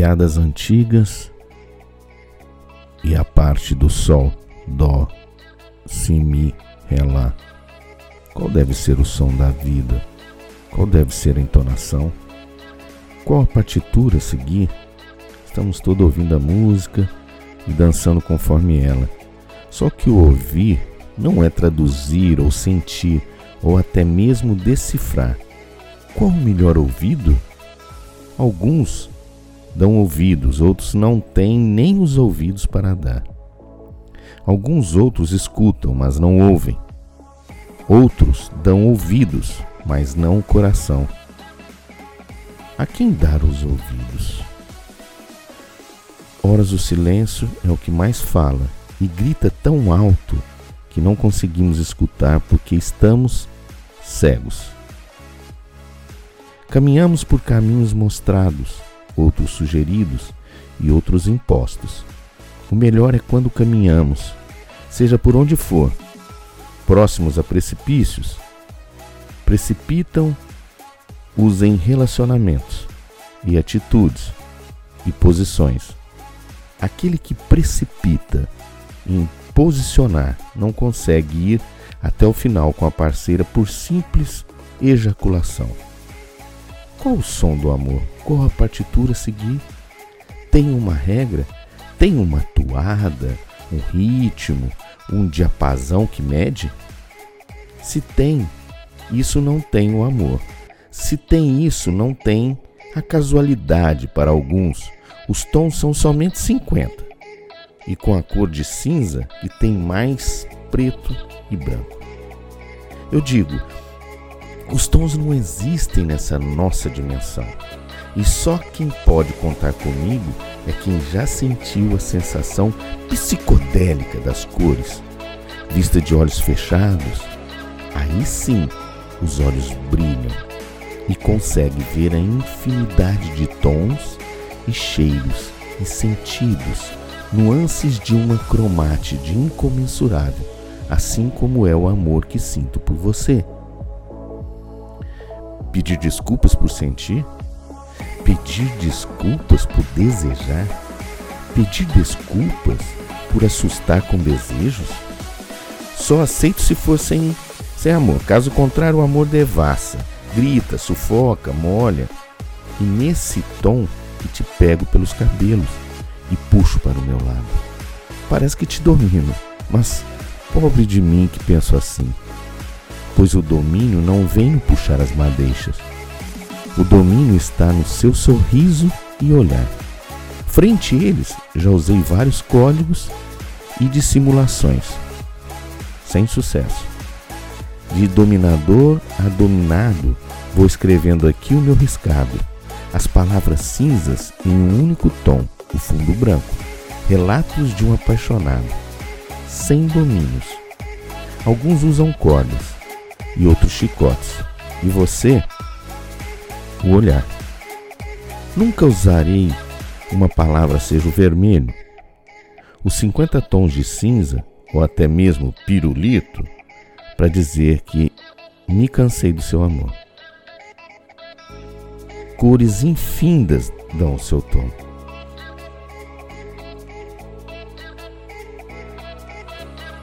piadas antigas e a parte do sol, dó, si, mi, ré, lá. Qual deve ser o som da vida? Qual deve ser a entonação? Qual a partitura a seguir? Estamos todos ouvindo a música e dançando conforme ela. Só que o ouvir não é traduzir ou sentir ou até mesmo decifrar. Qual o melhor ouvido? Alguns dão ouvidos, outros não têm nem os ouvidos para dar. Alguns outros escutam, mas não ouvem. Outros dão ouvidos, mas não o coração. A quem dar os ouvidos? Horas o silêncio é o que mais fala e grita tão alto que não conseguimos escutar porque estamos cegos. Caminhamos por caminhos mostrados outros sugeridos e outros impostos. O melhor é quando caminhamos, seja por onde for, próximos a precipícios, precipitam os em relacionamentos e atitudes e posições. Aquele que precipita em posicionar não consegue ir até o final com a parceira por simples ejaculação. Qual o som do amor? Qual a partitura a seguir? Tem uma regra? Tem uma toada? Um ritmo? Um diapasão que mede? Se tem, isso não tem o amor. Se tem isso, não tem a casualidade para alguns. Os tons são somente 50. E com a cor de cinza, que tem mais preto e branco. Eu digo, os tons não existem nessa nossa dimensão. E só quem pode contar comigo é quem já sentiu a sensação psicodélica das cores. Vista de olhos fechados, aí sim os olhos brilham e consegue ver a infinidade de tons e cheiros e sentidos, nuances de uma cromate incomensurável, assim como é o amor que sinto por você. Pedir desculpas por sentir? Pedir desculpas por desejar? Pedir desculpas por assustar com desejos? Só aceito se for sem, sem amor. Caso contrário, o amor devassa, grita, sufoca, molha. E nesse tom que te pego pelos cabelos e puxo para o meu lado. Parece que te domino, mas pobre de mim que penso assim pois o domínio não vem no puxar as madeixas. O domínio está no seu sorriso e olhar. Frente a eles, já usei vários códigos e dissimulações, sem sucesso. De dominador a dominado, vou escrevendo aqui o meu riscado, as palavras cinzas em um único tom, o fundo branco, relatos de um apaixonado, sem domínios. Alguns usam cordas, e outros chicotes. E você, o olhar. Nunca usarei uma palavra seja o vermelho, os 50 tons de cinza ou até mesmo pirulito para dizer que me cansei do seu amor. Cores infindas dão o seu tom.